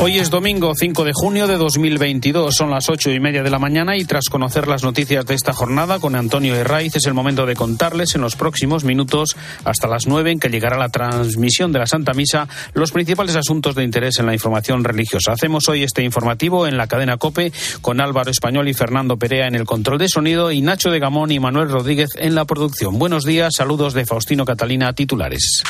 Hoy es domingo 5 de junio de 2022. Son las ocho y media de la mañana y tras conocer las noticias de esta jornada con Antonio Herraiz es el momento de contarles en los próximos minutos hasta las nueve en que llegará la transmisión de la Santa Misa los principales asuntos de interés en la información religiosa. Hacemos hoy este informativo en la cadena COPE con Álvaro Español y Fernando Perea en el control de sonido y Nacho de Gamón y Manuel Rodríguez en la producción. Buenos días, saludos de Faustino Catalina, titulares.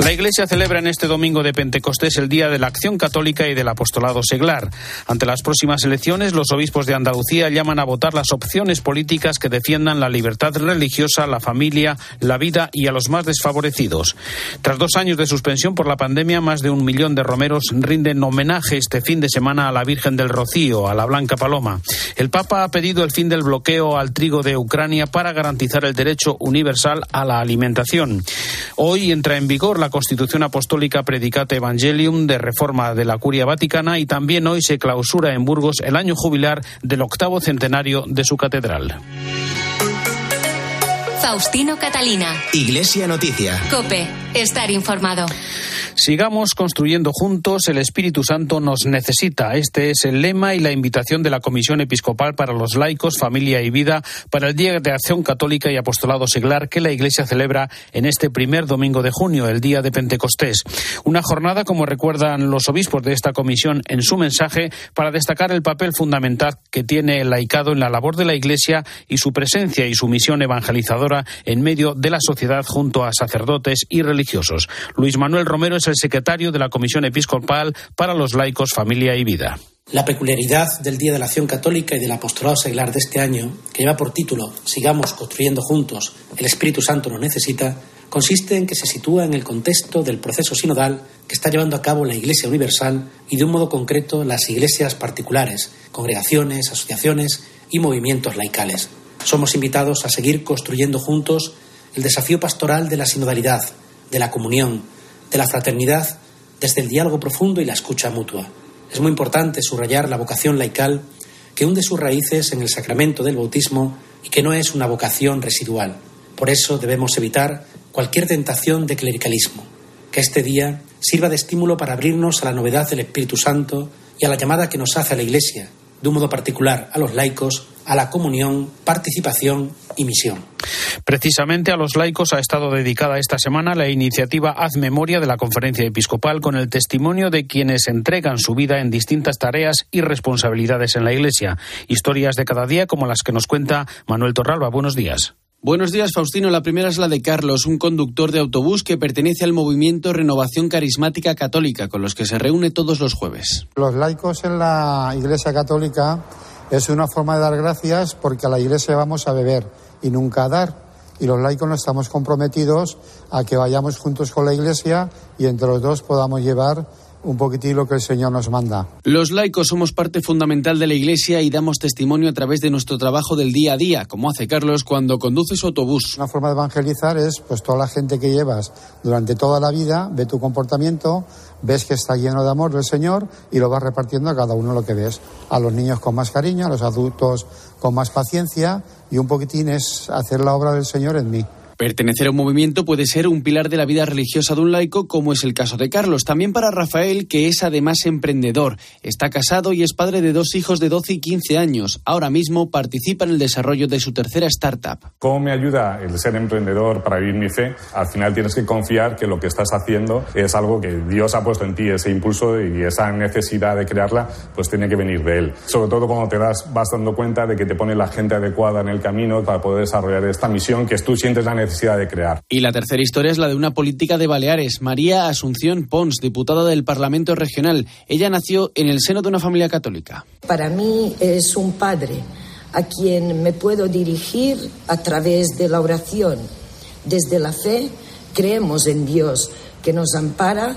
La Iglesia celebra en este domingo de Pentecostés el Día de la Acción Católica y del Apostolado Seglar. Ante las próximas elecciones, los obispos de Andalucía llaman a votar las opciones políticas que defiendan la libertad religiosa, la familia, la vida y a los más desfavorecidos. Tras dos años de suspensión por la pandemia, más de un millón de romeros rinden homenaje este fin de semana a la Virgen del Rocío, a la Blanca Paloma. El Papa ha pedido el fin del bloqueo al trigo de Ucrania para garantizar el derecho universal a la alimentación. Hoy entra en vigor la Constitución Apostólica Predicate Evangelium de reforma de la Curia Vaticana y también hoy se clausura en Burgos el año jubilar del octavo centenario de su catedral. Faustino Catalina. Iglesia Noticia. Cope, estar informado. Sigamos construyendo juntos, el Espíritu Santo nos necesita. Este es el lema y la invitación de la Comisión Episcopal para los laicos, familia y vida para el Día de Acción Católica y Apostolado Seglar que la Iglesia celebra en este primer domingo de junio, el día de Pentecostés. Una jornada, como recuerdan los obispos de esta comisión en su mensaje, para destacar el papel fundamental que tiene el laicado en la labor de la Iglesia y su presencia y su misión evangelizadora en medio de la sociedad junto a sacerdotes y religiosos. Luis Manuel Romero es el secretario de la Comisión Episcopal para los Laicos, Familia y Vida. La peculiaridad del Día de la Acción Católica y del Apostolado Seglar de este año, que lleva por título Sigamos construyendo juntos, el Espíritu Santo nos necesita, consiste en que se sitúa en el contexto del proceso sinodal que está llevando a cabo la Iglesia Universal y de un modo concreto las iglesias particulares, congregaciones, asociaciones y movimientos laicales. Somos invitados a seguir construyendo juntos el desafío pastoral de la sinodalidad, de la comunión, de la fraternidad desde el diálogo profundo y la escucha mutua. Es muy importante subrayar la vocación laical que hunde sus raíces en el sacramento del bautismo y que no es una vocación residual. Por eso debemos evitar cualquier tentación de clericalismo. Que este día sirva de estímulo para abrirnos a la novedad del Espíritu Santo y a la llamada que nos hace a la Iglesia, de un modo particular a los laicos, a la comunión, participación y misión. Precisamente a los laicos ha estado dedicada esta semana la iniciativa Haz Memoria de la Conferencia Episcopal con el testimonio de quienes entregan su vida en distintas tareas y responsabilidades en la Iglesia. Historias de cada día como las que nos cuenta Manuel Torralba. Buenos días. Buenos días, Faustino. La primera es la de Carlos, un conductor de autobús que pertenece al movimiento Renovación Carismática Católica, con los que se reúne todos los jueves. Los laicos en la Iglesia Católica es una forma de dar gracias porque a la Iglesia vamos a beber y nunca a dar. Y los laicos no estamos comprometidos a que vayamos juntos con la Iglesia y entre los dos podamos llevar un poquitín lo que el Señor nos manda. Los laicos somos parte fundamental de la Iglesia y damos testimonio a través de nuestro trabajo del día a día, como hace Carlos cuando conduce su autobús. Una forma de evangelizar es, pues, toda la gente que llevas durante toda la vida, ve tu comportamiento, ves que está lleno de amor del Señor y lo vas repartiendo a cada uno lo que ves. A los niños con más cariño, a los adultos con más paciencia y un poquitín es hacer la obra del Señor en mí. Pertenecer a un movimiento puede ser un pilar de la vida religiosa de un laico, como es el caso de Carlos. También para Rafael, que es además emprendedor. Está casado y es padre de dos hijos de 12 y 15 años. Ahora mismo participa en el desarrollo de su tercera startup. ¿Cómo me ayuda el ser emprendedor para vivir mi fe? Al final tienes que confiar que lo que estás haciendo es algo que Dios ha puesto en ti, ese impulso y esa necesidad de crearla, pues tiene que venir de Él. Sobre todo cuando te das, vas dando cuenta de que te pone la gente adecuada en el camino para poder desarrollar esta misión que tú sientes la necesidad de crear. Y la tercera historia es la de una política de Baleares, María Asunción Pons, diputada del Parlamento Regional. Ella nació en el seno de una familia católica. Para mí es un padre a quien me puedo dirigir a través de la oración. Desde la fe creemos en Dios que nos ampara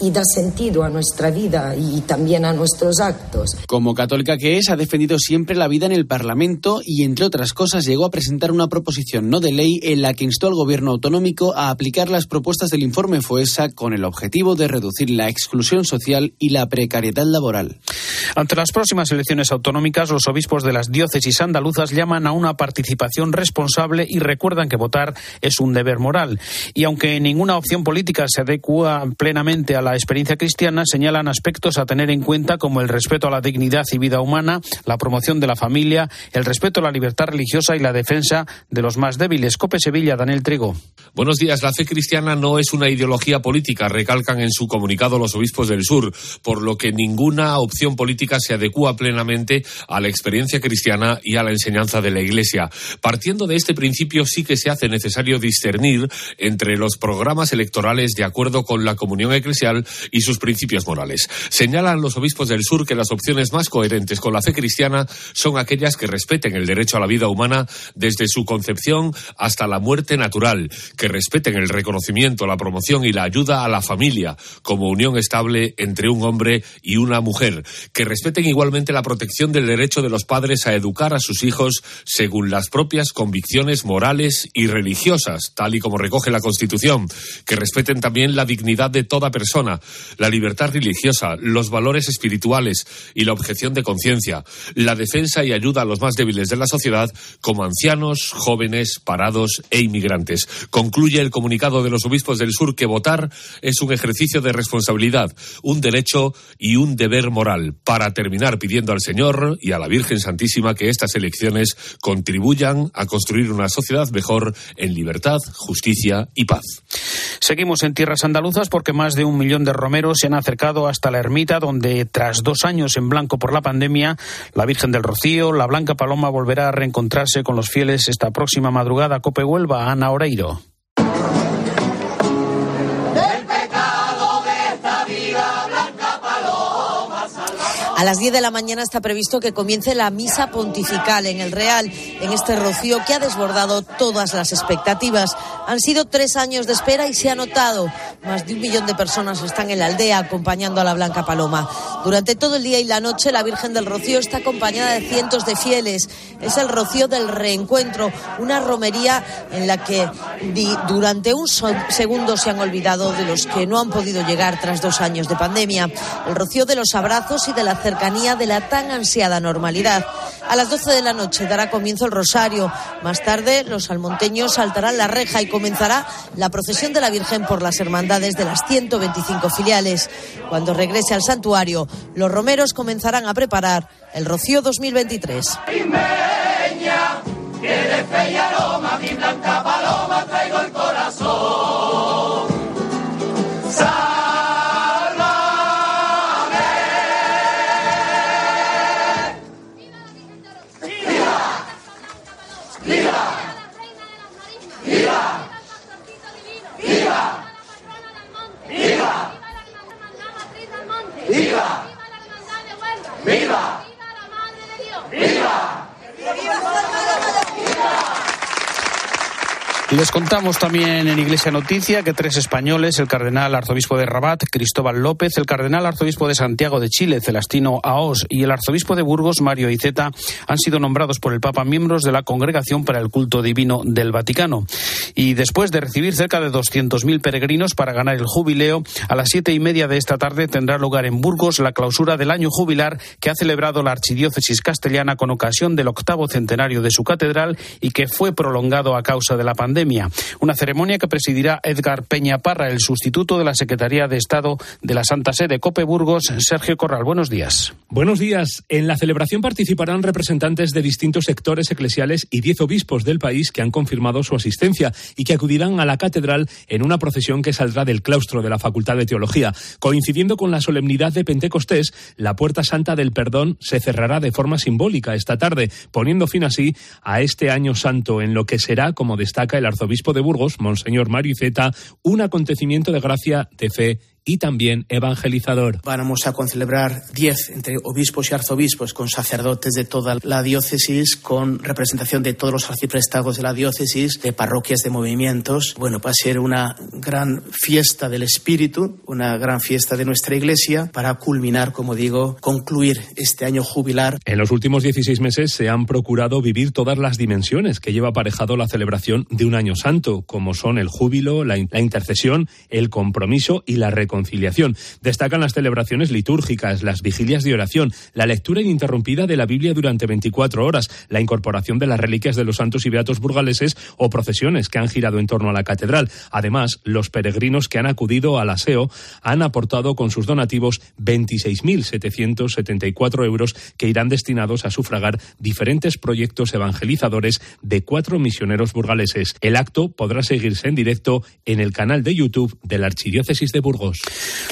y da sentido a nuestra vida y también a nuestros actos. Como católica que es, ha defendido siempre la vida en el Parlamento y, entre otras cosas, llegó a presentar una proposición no de ley en la que instó al gobierno autonómico a aplicar las propuestas del informe FOESA con el objetivo de reducir la exclusión social y la precariedad laboral. Ante las próximas elecciones autonómicas, los obispos de las diócesis andaluzas llaman a una participación responsable y recuerdan que votar es un deber moral. Y aunque ninguna opción política se adecua plenamente a la experiencia cristiana, señalan aspectos a tener en cuenta como el respeto a la dignidad y vida humana, la promoción de la familia, el respeto a la libertad religiosa y la defensa de los más débiles. Cope Sevilla, Daniel Trigo. Buenos días. La fe cristiana no es una ideología política, recalcan en su comunicado los obispos del sur, por lo que ninguna opción política se adecua plenamente a la experiencia cristiana y a la enseñanza de la Iglesia. Partiendo de este principio, sí que se hace necesario discernir entre los programas electorales de acuerdo con la comunión eclesial y sus principios morales. Señalan los obispos del sur que las opciones más coherentes con la fe cristiana son aquellas que respeten el derecho a la vida humana desde su concepción hasta la muerte natural, que respeten el reconocimiento, la promoción y la ayuda a la familia como unión estable entre un hombre y una mujer, que respeten igualmente la protección del derecho de los padres a educar a sus hijos según las propias convicciones morales y religiosas, tal y como recoge la Constitución, que respeten también la dignidad de toda persona, la libertad religiosa, los valores espirituales y la objeción de conciencia, la defensa y ayuda a los más débiles de la sociedad, como ancianos, jóvenes, parados e inmigrantes. Concluye el comunicado de los obispos del sur que votar es un ejercicio de responsabilidad, un derecho y un deber moral, para terminar pidiendo al Señor y a la Virgen Santísima que estas elecciones contribuyan a construir una sociedad mejor en libertad, justicia y paz. Seguimos en tierras andaluzas porque más de un millón de romeros se han acercado hasta la ermita donde tras dos años en blanco por la pandemia, la Virgen del Rocío, la Blanca Paloma volverá a reencontrarse con los fieles esta próxima madrugada. Cope Huelva, Ana Oreiro. A las 10 de la mañana está previsto que comience la misa pontifical en el Real, en este rocío que ha desbordado todas las expectativas. Han sido tres años de espera y se ha notado. Más de un millón de personas están en la aldea acompañando a la Blanca Paloma. Durante todo el día y la noche, la Virgen del Rocío está acompañada de cientos de fieles. Es el Rocío del Reencuentro, una romería en la que durante un segundo se han olvidado de los que no han podido llegar tras dos años de pandemia. El Rocío de los abrazos y de la cercanía de la tan ansiada normalidad. A las 12 de la noche dará comienzo el rosario. Más tarde, los almonteños saltarán la reja y comenzará la procesión de la Virgen por las hermandades de las 125 filiales. Cuando regrese al santuario, los romeros comenzarán a preparar el Rocío 2023. traigo el corazón. Viva! Les contamos también en Iglesia Noticia que tres españoles, el cardenal arzobispo de Rabat, Cristóbal López, el cardenal arzobispo de Santiago de Chile, Celestino Aos, y el arzobispo de Burgos, Mario Iceta, han sido nombrados por el Papa miembros de la Congregación para el Culto Divino del Vaticano. Y después de recibir cerca de 200.000 peregrinos para ganar el jubileo, a las siete y media de esta tarde tendrá lugar en Burgos la clausura del año jubilar que ha celebrado la Archidiócesis castellana con ocasión del octavo centenario de su catedral y que fue prolongado a causa de la pandemia. Una ceremonia que presidirá Edgar Peña Parra, el sustituto de la Secretaría de Estado de la Santa Sede Cope Burgos. Sergio Corral, buenos días. Buenos días. En la celebración participarán representantes de distintos sectores eclesiales y diez obispos del país que han confirmado su asistencia y que acudirán a la catedral en una procesión que saldrá del claustro de la Facultad de Teología. Coincidiendo con la solemnidad de Pentecostés, la Puerta Santa del Perdón se cerrará de forma simbólica esta tarde, poniendo fin así a este año santo en lo que será, como destaca el arzobispo de Burgos, Monseñor Mario Iceta, un acontecimiento de gracia, de fe y también evangelizador. Vamos a concelebrar diez entre obispos y arzobispos con sacerdotes de toda la diócesis, con representación de todos los arciprestados de la diócesis, de parroquias, de movimientos. Bueno, va a ser una gran fiesta del Espíritu, una gran fiesta de nuestra Iglesia para culminar, como digo, concluir este año jubilar. En los últimos 16 meses se han procurado vivir todas las dimensiones que lleva aparejado la celebración de un año santo, como son el júbilo, la, intercesión, el compromiso y la reconciliación reconciliación. Destacan las celebraciones litúrgicas, las vigilias de oración, la lectura ininterrumpida de la Biblia durante 24 horas, la incorporación de las reliquias de los santos y beatos burgaleses o procesiones que han girado en torno a la catedral. Además, los peregrinos que han acudido al aseo han aportado con sus donativos 26.774 euros que irán destinados a sufragar diferentes proyectos evangelizadores de cuatro misioneros burgaleses. El acto podrá seguirse en directo en el canal de YouTube de la Archidiócesis de Burgos.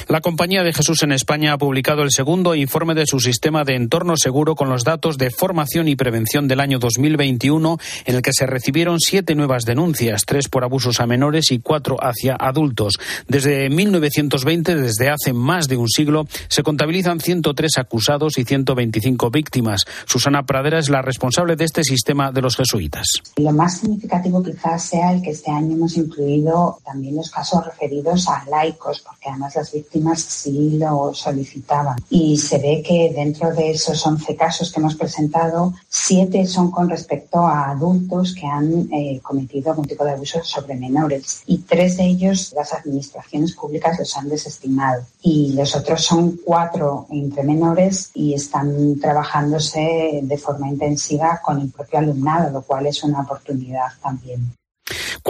La Compañía de Jesús en España ha publicado el segundo informe de su sistema de entorno seguro con los datos de formación y prevención del año 2021, en el que se recibieron siete nuevas denuncias, tres por abusos a menores y cuatro hacia adultos. Desde 1920, desde hace más de un siglo, se contabilizan 103 acusados y 125 víctimas. Susana Pradera es la responsable de este sistema de los jesuitas. Lo más significativo quizás sea el que este año hemos incluido también los casos referidos a laicos, porque además las víctimas sí lo solicitaban. Y se ve que dentro de esos 11 casos que hemos presentado, siete son con respecto a adultos que han eh, cometido algún tipo de abuso sobre menores y tres de ellos las administraciones públicas los han desestimado y los otros son cuatro entre menores y están trabajándose de forma intensiva con el propio alumnado, lo cual es una oportunidad también.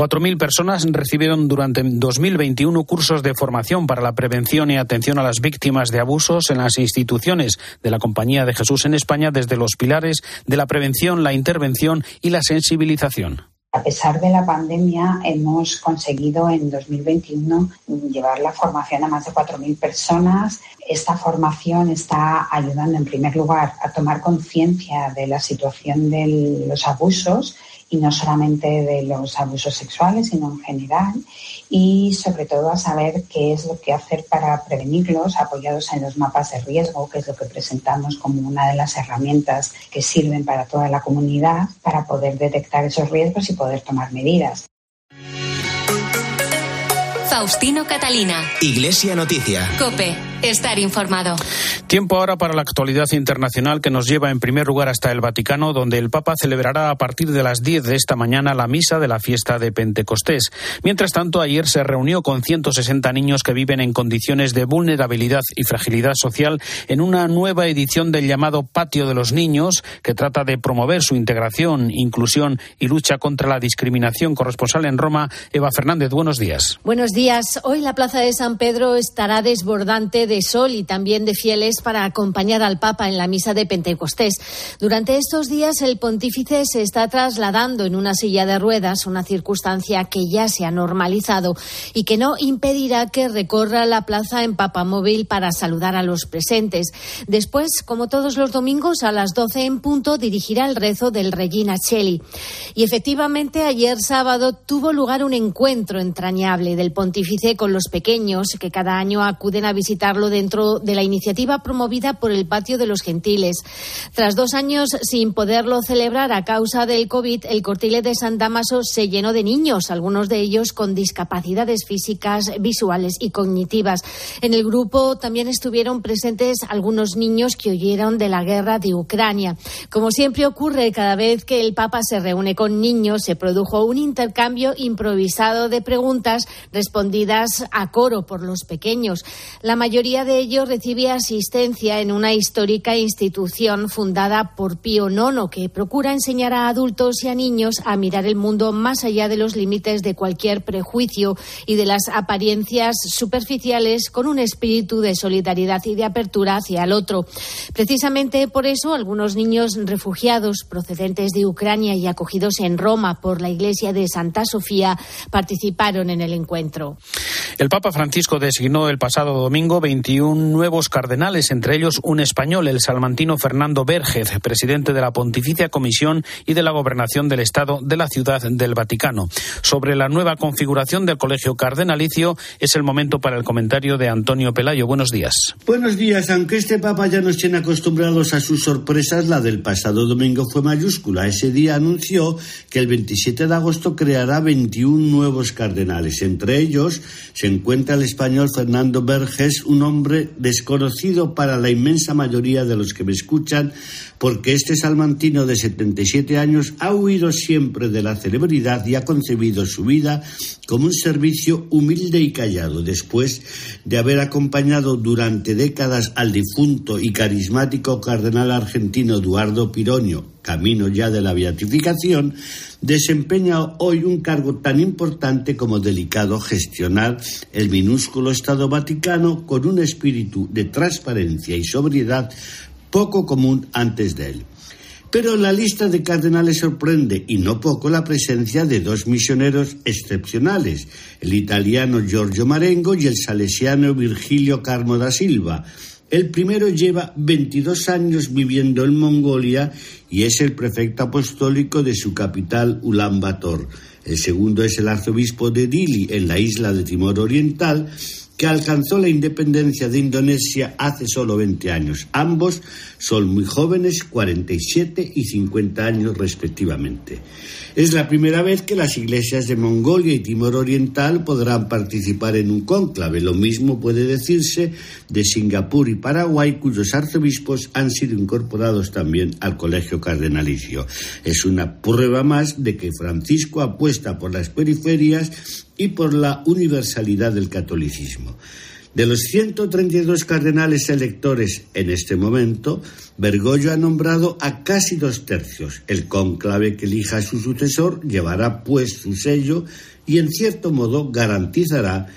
4.000 personas recibieron durante 2021 cursos de formación para la prevención y atención a las víctimas de abusos en las instituciones de la Compañía de Jesús en España desde los pilares de la prevención, la intervención y la sensibilización. A pesar de la pandemia, hemos conseguido en 2021 llevar la formación a más de 4.000 personas. Esta formación está ayudando, en primer lugar, a tomar conciencia de la situación de los abusos y no solamente de los abusos sexuales, sino en general, y sobre todo a saber qué es lo que hacer para prevenirlos, apoyados en los mapas de riesgo, que es lo que presentamos como una de las herramientas que sirven para toda la comunidad, para poder detectar esos riesgos y poder tomar medidas. Faustino Catalina. Iglesia Noticia. Cope. Estar informado. Tiempo ahora para la actualidad internacional que nos lleva en primer lugar hasta el Vaticano, donde el Papa celebrará a partir de las 10 de esta mañana la misa de la fiesta de Pentecostés. Mientras tanto, ayer se reunió con 160 niños que viven en condiciones de vulnerabilidad y fragilidad social en una nueva edición del llamado Patio de los Niños, que trata de promover su integración, inclusión y lucha contra la discriminación. Corresponsal en Roma, Eva Fernández, buenos días. Buenos días. Hoy la Plaza de San Pedro estará desbordante de sol y también de fieles para acompañar al Papa en la misa de Pentecostés. Durante estos días el pontífice se está trasladando en una silla de ruedas, una circunstancia que ya se ha normalizado y que no impedirá que recorra la plaza en papamóvil para saludar a los presentes. Después, como todos los domingos, a las 12 en punto dirigirá el rezo del Regina Cheli. Y efectivamente, ayer sábado tuvo lugar un encuentro entrañable del pontífice con los pequeños que cada año acuden a visitarlo dentro de la iniciativa promovida por el Patio de los Gentiles. Tras dos años sin poderlo celebrar a causa del COVID, el cortile de San Damaso se llenó de niños, algunos de ellos con discapacidades físicas, visuales y cognitivas. En el grupo también estuvieron presentes algunos niños que oyeron de la guerra de Ucrania. Como siempre ocurre cada vez que el Papa se reúne con niños, se produjo un intercambio improvisado de preguntas respondidas a coro por los pequeños. La mayoría de ellos recibía asistencia en una histórica institución fundada por Pío IX que procura enseñar a adultos y a niños a mirar el mundo más allá de los límites de cualquier prejuicio y de las apariencias superficiales con un espíritu de solidaridad y de apertura hacia el otro. Precisamente por eso algunos niños refugiados procedentes de Ucrania y acogidos en Roma por la Iglesia de Santa Sofía participaron en el encuentro. El Papa Francisco designó el pasado domingo 21 nuevos cardenales, entre ellos un español, el salmantino Fernando Vergez, presidente de la Pontificia Comisión y de la Gobernación del Estado de la Ciudad del Vaticano. Sobre la nueva configuración del Colegio Cardenalicio es el momento para el comentario de Antonio Pelayo. Buenos días. Buenos días. Aunque este Papa ya nos tiene acostumbrados a sus sorpresas, la del pasado domingo fue mayúscula. Ese día anunció que el 27 de agosto creará 21 nuevos cardenales. Entre ellos se encuentra el español Fernando Verges, un hombre desconocido para la inmensa mayoría de los que me escuchan, porque este salmantino de 77 años ha huido siempre de la celebridad y ha concebido su vida como un servicio humilde y callado, después de haber acompañado durante décadas al difunto y carismático cardenal argentino Eduardo Pironio, camino ya de la beatificación, desempeña hoy un cargo tan importante como delicado gestionar el minúsculo Estado Vaticano con un espíritu de transparencia y sobriedad poco común antes de él. Pero la lista de cardenales sorprende, y no poco, la presencia de dos misioneros excepcionales, el italiano Giorgio Marengo y el salesiano Virgilio Carmo da Silva, el primero lleva 22 años viviendo en Mongolia y es el prefecto apostólico de su capital Ulan Bator. El segundo es el arzobispo de Dili, en la isla de Timor Oriental, que alcanzó la independencia de Indonesia hace solo 20 años. Ambos son muy jóvenes, 47 y 50 años respectivamente. Es la primera vez que las iglesias de Mongolia y Timor Oriental podrán participar en un cónclave. Lo mismo puede decirse de Singapur y Paraguay, cuyos arzobispos han sido incorporados también al colegio cardenalicio. Es una prueba más de que Francisco apuesta por las periferias y por la universalidad del catolicismo. De los 132 cardenales electores en este momento, Bergoglio ha nombrado a casi dos tercios. El cónclave que elija a su sucesor llevará pues su sello y en cierto modo garantizará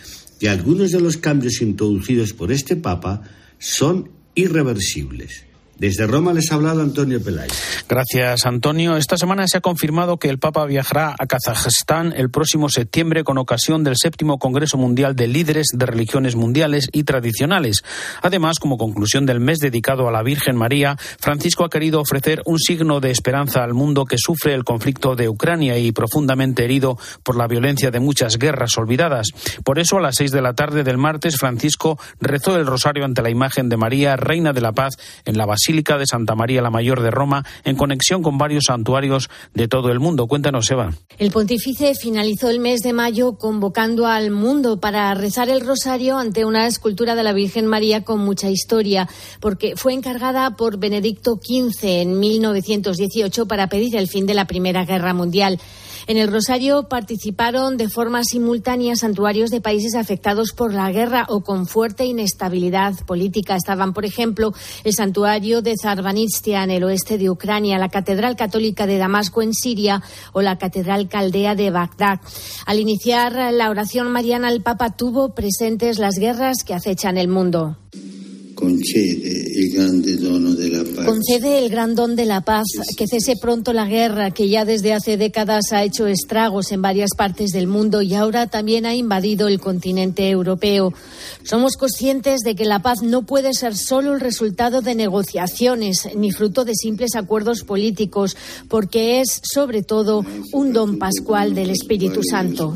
que algunos de los cambios introducidos por este Papa son irreversibles. Desde Roma les ha hablado Antonio Pelay. Gracias, Antonio. Esta semana se ha confirmado que el Papa viajará a Kazajstán el próximo septiembre con ocasión del séptimo Congreso Mundial de Líderes de Religiones Mundiales y Tradicionales. Además, como conclusión del mes dedicado a la Virgen María, Francisco ha querido ofrecer un signo de esperanza al mundo que sufre el conflicto de Ucrania y profundamente herido por la violencia de muchas guerras olvidadas. Por eso, a las seis de la tarde del martes, Francisco rezó el rosario ante la imagen de María, Reina de la Paz, en la Basílica de Santa María la Mayor de Roma, en conexión con varios santuarios de todo el mundo. Cuéntanos, Eva. El pontífice finalizó el mes de mayo convocando al mundo para rezar el rosario ante una escultura de la Virgen María con mucha historia, porque fue encargada por Benedicto XV en 1918 para pedir el fin de la Primera Guerra Mundial. En el Rosario participaron de forma simultánea santuarios de países afectados por la guerra o con fuerte inestabilidad política. Estaban, por ejemplo, el santuario de Zarbanistia en el oeste de Ucrania, la Catedral Católica de Damasco en Siria o la Catedral Caldea de Bagdad. Al iniciar la oración mariana, el Papa tuvo presentes las guerras que acechan el mundo. Concede el gran don de la paz, que cese pronto la guerra que ya desde hace décadas ha hecho estragos en varias partes del mundo y ahora también ha invadido el continente europeo. Somos conscientes de que la paz no puede ser solo el resultado de negociaciones ni fruto de simples acuerdos políticos, porque es sobre todo un don pascual del Espíritu Santo.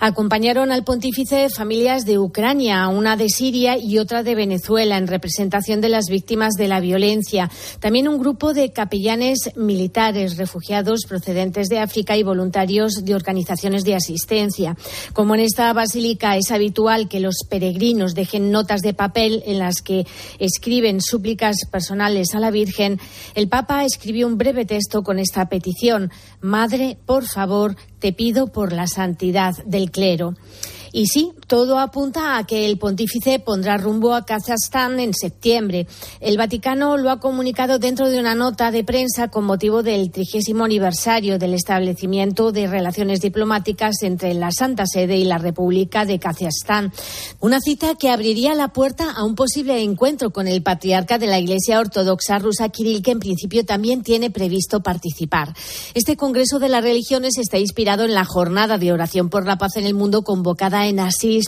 Acompañaron al pontífice familias de Ucrania, una de Siria y otra de Venezuela, en representación de las víctimas de la violencia. También un grupo de capellanes militares, refugiados procedentes de África y voluntarios de organizaciones de asistencia. Como en esta basílica es habitual que los peregrinos dejen notas de papel en las que escriben súplicas personales a la Virgen, el Papa escribió un breve texto con esta petición. Madre, por favor, te pido por la santidad del clero. Y sí, todo apunta a que el pontífice pondrá rumbo a Kazajstán en septiembre. El Vaticano lo ha comunicado dentro de una nota de prensa con motivo del trigésimo aniversario del establecimiento de relaciones diplomáticas entre la Santa Sede y la República de Kazajstán. Una cita que abriría la puerta a un posible encuentro con el patriarca de la Iglesia Ortodoxa rusa, Kirill, que en principio también tiene previsto participar. Este Congreso de las Religiones está inspirado en la jornada de oración por la paz en el mundo convocada en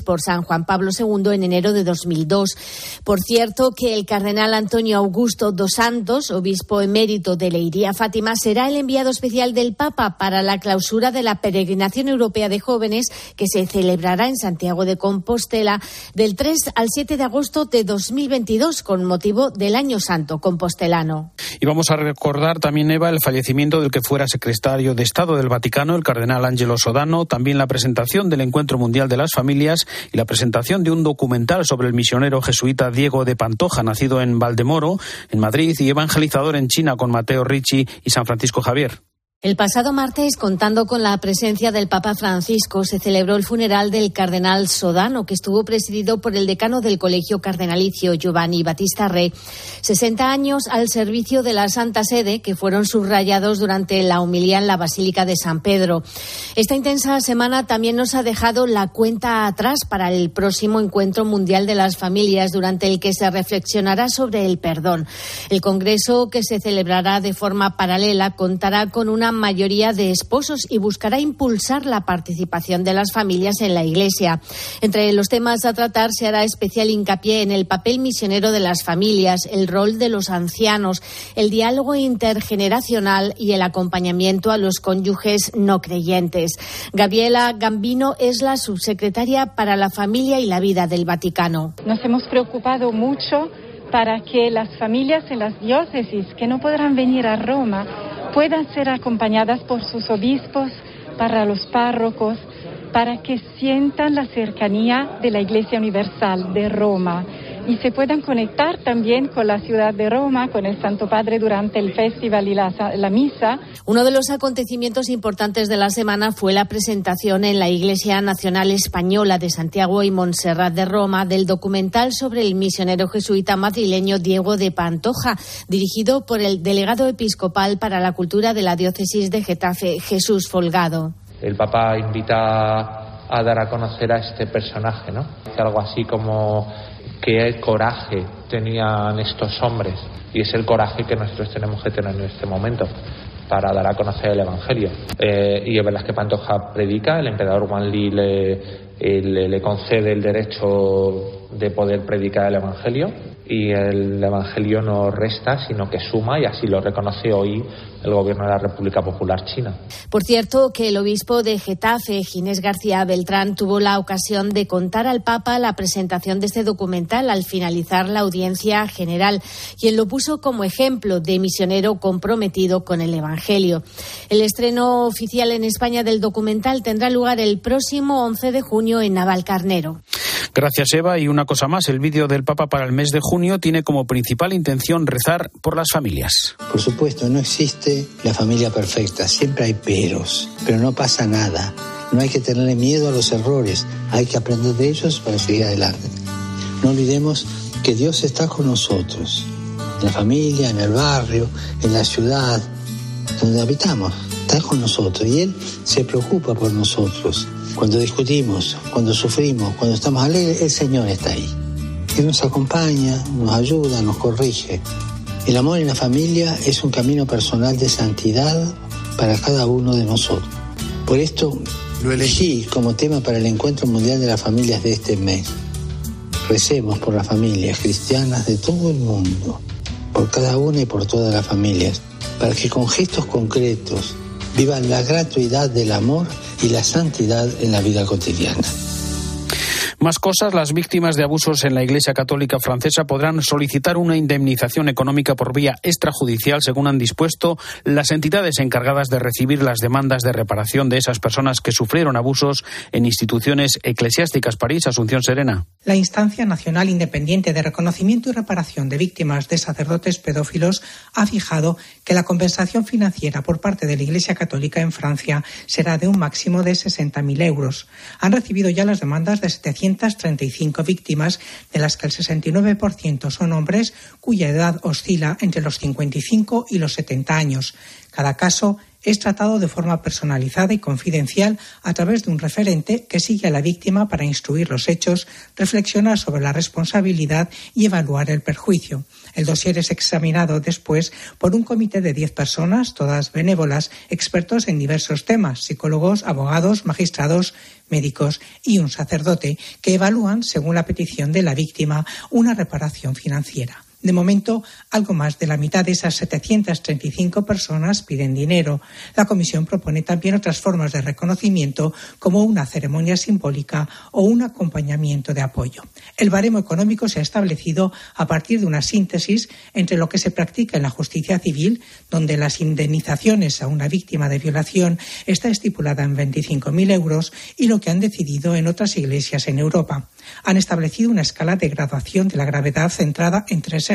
Por San Juan Pablo II en enero de 2002. Por cierto, que el cardenal Antonio Augusto dos Santos, obispo emérito de Leiría Fátima, será el enviado especial del Papa para la clausura de la peregrinación europea de jóvenes que se celebrará en Santiago de Compostela del 3 al 7 de agosto de 2022 con motivo del Año Santo compostelano. Y vamos a recordar también, Eva, el fallecimiento del que fuera secretario de Estado del Vaticano, el cardenal Ángelo Sodano, también la presentación del Encuentro Mundial de la las familias y la presentación de un documental sobre el misionero jesuita Diego de Pantoja, nacido en Valdemoro, en Madrid, y evangelizador en China con Mateo Ricci y San Francisco Javier. El pasado martes, contando con la presencia del Papa Francisco, se celebró el funeral del cardenal Sodano, que estuvo presidido por el decano del Colegio Cardenalicio, Giovanni Battista Re. 60 años al servicio de la Santa Sede, que fueron subrayados durante la humilía en la Basílica de San Pedro. Esta intensa semana también nos ha dejado la cuenta atrás para el próximo Encuentro Mundial de las Familias, durante el que se reflexionará sobre el perdón. El Congreso, que se celebrará de forma paralela, contará con una mayoría de esposos y buscará impulsar la participación de las familias en la Iglesia. Entre los temas a tratar se hará especial hincapié en el papel misionero de las familias, el rol de los ancianos, el diálogo intergeneracional y el acompañamiento a los cónyuges no creyentes. Gabriela Gambino es la subsecretaria para la familia y la vida del Vaticano. Nos hemos preocupado mucho para que las familias en las diócesis que no podrán venir a Roma puedan ser acompañadas por sus obispos, para los párrocos, para que sientan la cercanía de la Iglesia Universal de Roma y se puedan conectar también con la ciudad de Roma, con el Santo Padre durante el festival y la, la, misa. Uno de los acontecimientos importantes de la semana fue la presentación en la Iglesia Nacional Española de Santiago y Montserrat de Roma del documental sobre el misionero jesuita madrileño Diego de Pantoja, dirigido por el delegado episcopal para la cultura de la diócesis de Getafe, Jesús Folgado. El Papa invita a dar a conocer a este personaje, ¿no? Algo así como qué coraje tenían estos hombres y es el coraje que nosotros tenemos que tener en este momento para dar a conocer el Evangelio. Eh, y es verdad que Pantoja predica, el emperador Juan Li le, le, le concede el derecho de poder predicar el Evangelio y el Evangelio no resta, sino que suma, y así lo reconoce hoy el Gobierno de la República Popular China. Por cierto, que el obispo de Getafe, Ginés García Beltrán, tuvo la ocasión de contar al Papa la presentación de este documental al finalizar la audiencia general, y él lo puso como ejemplo de misionero comprometido con el Evangelio. El estreno oficial en España del documental tendrá lugar el próximo 11 de junio en Navalcarnero. Gracias, Eva. Y una cosa más, el vídeo del Papa para el mes de junio tiene como principal intención rezar por las familias. Por supuesto, no existe la familia perfecta, siempre hay peros, pero no pasa nada. No hay que tenerle miedo a los errores, hay que aprender de ellos para seguir adelante. No olvidemos que Dios está con nosotros, en la familia, en el barrio, en la ciudad, donde habitamos. Está con nosotros y Él se preocupa por nosotros. Cuando discutimos, cuando sufrimos, cuando estamos alegres, el Señor está ahí. Él nos acompaña, nos ayuda, nos corrige. El amor en la familia es un camino personal de santidad para cada uno de nosotros. Por esto lo elegí como tema para el Encuentro Mundial de las Familias de este mes. Recemos por las familias cristianas de todo el mundo, por cada una y por todas las familias, para que con gestos concretos vivan la gratuidad del amor y la santidad en la vida cotidiana. Más cosas, las víctimas de abusos en la Iglesia Católica francesa podrán solicitar una indemnización económica por vía extrajudicial, según han dispuesto las entidades encargadas de recibir las demandas de reparación de esas personas que sufrieron abusos en instituciones eclesiásticas. París, Asunción Serena. La Instancia Nacional Independiente de Reconocimiento y Reparación de Víctimas de Sacerdotes Pedófilos ha fijado que la compensación financiera por parte de la Iglesia Católica en Francia será de un máximo de 60.000 euros. Han recibido ya las demandas de 735 víctimas, de las que el 69% son hombres cuya edad oscila entre los 55 y los 70 años. Cada caso es tratado de forma personalizada y confidencial a través de un referente que sigue a la víctima para instruir los hechos, reflexionar sobre la responsabilidad y evaluar el perjuicio. El dossier es examinado después por un comité de 10 personas, todas benévolas, expertos en diversos temas, psicólogos, abogados, magistrados, médicos y un sacerdote, que evalúan, según la petición de la víctima, una reparación financiera. De momento, algo más de la mitad de esas 735 personas piden dinero. La Comisión propone también otras formas de reconocimiento, como una ceremonia simbólica o un acompañamiento de apoyo. El baremo económico se ha establecido a partir de una síntesis entre lo que se practica en la justicia civil, donde las indemnizaciones a una víctima de violación está estipulada en 25.000 euros, y lo que han decidido en otras iglesias en Europa. Han establecido una escala de graduación de la gravedad centrada en tres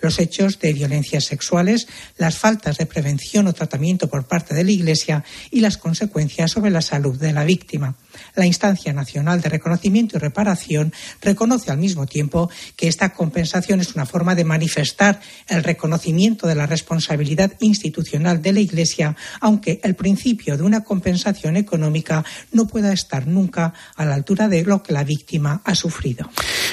los hechos de violencias sexuales, las faltas de prevención o tratamiento por parte de la Iglesia y las consecuencias sobre la salud de la víctima. La Instancia Nacional de Reconocimiento y Reparación reconoce al mismo tiempo que esta compensación es una forma de manifestar el reconocimiento de la responsabilidad institucional de la Iglesia, aunque el principio de una compensación económica no pueda estar nunca a la altura de lo que la víctima ha sufrido.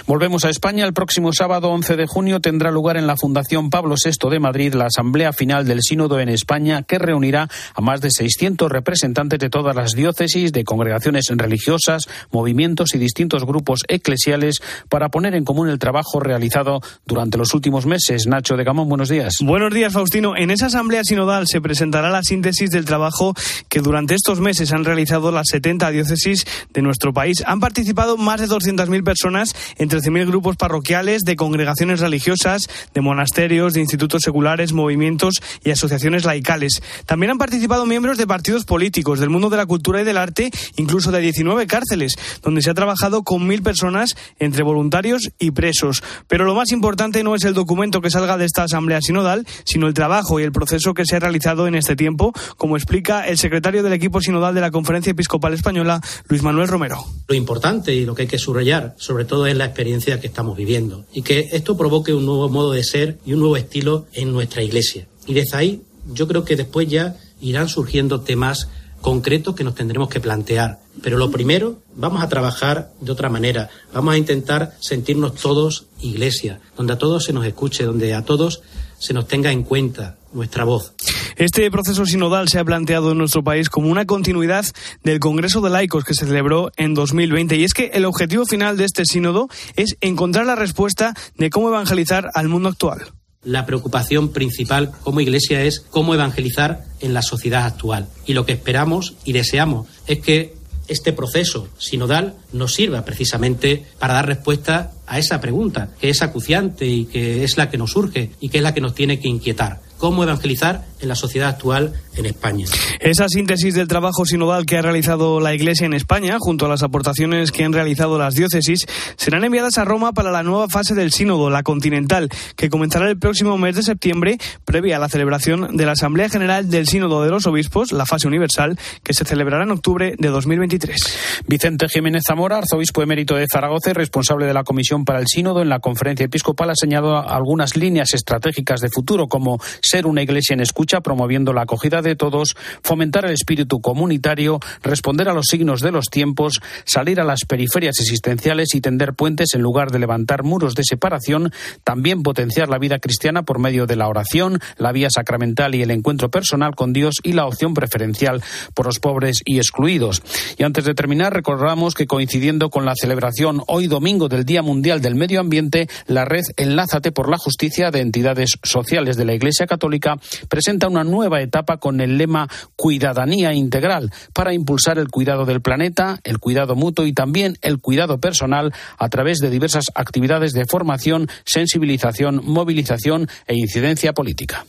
Volvemos a España. El próximo sábado 11 de junio tendrá lugar en la Fundación Pablo VI de Madrid la Asamblea Final del Sínodo en España, que reunirá a más de 600 representantes de todas las diócesis, de congregaciones religiosas, movimientos y distintos grupos eclesiales para poner en común el trabajo realizado durante los últimos meses. Nacho de Gamón, buenos días. Buenos días, Faustino. En esa asamblea sinodal se presentará la síntesis del trabajo que durante estos meses han realizado las 70 diócesis de nuestro país. Han participado más de 200.000 personas en 13.000 grupos parroquiales, de congregaciones religiosas, de monasterios, de institutos seculares, movimientos y asociaciones laicales. También han participado miembros de partidos políticos, del mundo de la cultura y del arte, incluso de 19 cárceles, donde se ha trabajado con mil personas entre voluntarios y presos. Pero lo más importante no es el documento que salga de esta asamblea sinodal, sino el trabajo y el proceso que se ha realizado en este tiempo, como explica el secretario del equipo sinodal de la Conferencia Episcopal Española, Luis Manuel Romero. Lo importante y lo que hay que subrayar, sobre todo, es la experiencia que estamos viviendo y que esto provoque un nuevo modo de ser y un nuevo estilo en nuestra Iglesia. Y desde ahí, yo creo que después ya irán surgiendo temas concretos que nos tendremos que plantear. Pero lo primero, vamos a trabajar de otra manera. Vamos a intentar sentirnos todos iglesia, donde a todos se nos escuche, donde a todos se nos tenga en cuenta nuestra voz. Este proceso sinodal se ha planteado en nuestro país como una continuidad del Congreso de Laicos que se celebró en 2020. Y es que el objetivo final de este sínodo es encontrar la respuesta de cómo evangelizar al mundo actual la preocupación principal como Iglesia es cómo evangelizar en la sociedad actual. Y lo que esperamos y deseamos es que este proceso sinodal nos sirva precisamente para dar respuesta a esa pregunta, que es acuciante y que es la que nos surge y que es la que nos tiene que inquietar cómo evangelizar en la sociedad actual en España. Esa síntesis del trabajo sinodal que ha realizado la Iglesia en España, junto a las aportaciones que han realizado las diócesis, serán enviadas a Roma para la nueva fase del sínodo, la continental, que comenzará el próximo mes de septiembre, previa a la celebración de la Asamblea General del Sínodo de los Obispos, la fase universal, que se celebrará en octubre de 2023. Vicente Jiménez Zamora, arzobispo emérito de Zaragoza y responsable de la Comisión para el Sínodo en la Conferencia Episcopal, ha señalado algunas líneas estratégicas de futuro, como ser una iglesia en escucha, promoviendo la acogida de todos, fomentar el espíritu comunitario, responder a los signos de los tiempos, salir a las periferias existenciales y tender puentes en lugar de levantar muros de separación, también potenciar la vida cristiana por medio de la oración, la vía sacramental y el encuentro personal con Dios y la opción preferencial por los pobres y excluidos. Y antes de terminar, recordamos que coincidiendo con la celebración hoy domingo del Día Mundial del Medio Ambiente, la red Enlázate por la Justicia de entidades sociales de la Iglesia Católica presenta una nueva etapa con el lema Cuidadanía Integral para impulsar el cuidado del planeta, el cuidado mutuo y también el cuidado personal a través de diversas actividades de formación, sensibilización, movilización e incidencia política.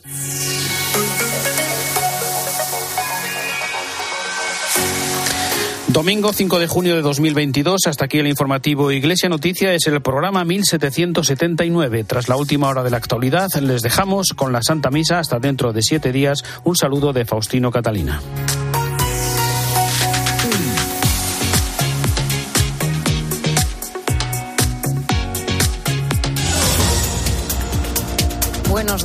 Domingo 5 de junio de 2022, hasta aquí el informativo Iglesia Noticia es el programa 1779. Tras la última hora de la actualidad, les dejamos con la Santa Misa hasta dentro de siete días. Un saludo de Faustino Catalina.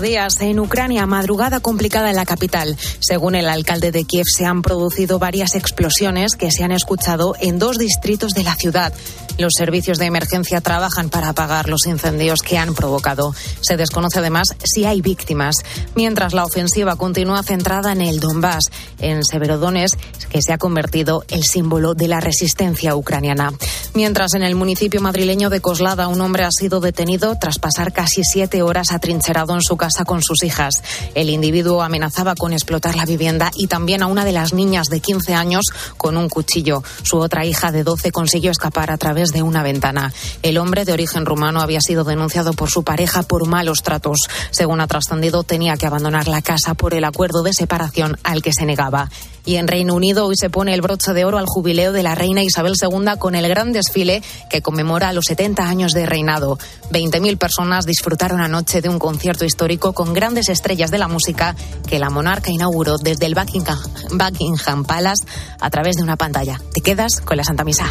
Días. En Ucrania, madrugada complicada en la capital. Según el alcalde de Kiev, se han producido varias explosiones que se han escuchado en dos distritos de la ciudad. Los servicios de emergencia trabajan para apagar los incendios que han provocado. Se desconoce además si hay víctimas, mientras la ofensiva continúa centrada en el Donbass, en Severodonetsk, que se ha convertido el símbolo de la resistencia ucraniana. Mientras en el municipio madrileño de Coslada un hombre ha sido detenido tras pasar casi siete horas atrincherado en su casa con sus hijas. El individuo amenazaba con explotar la vivienda y también a una de las niñas de 15 años con un cuchillo. Su otra hija de 12 consiguió escapar a través de una ventana. El hombre de origen rumano había sido denunciado por su pareja por malos tratos. Según ha trascendido, tenía que abandonar la casa por el acuerdo de separación al que se negaba. Y en Reino Unido hoy se pone el broche de oro al jubileo de la reina Isabel II con el gran desfile que conmemora los 70 años de reinado. 20.000 personas disfrutaron anoche de un concierto histórico con grandes estrellas de la música que la monarca inauguró desde el Buckingham, Buckingham Palace a través de una pantalla. Te quedas con la Santa Misa.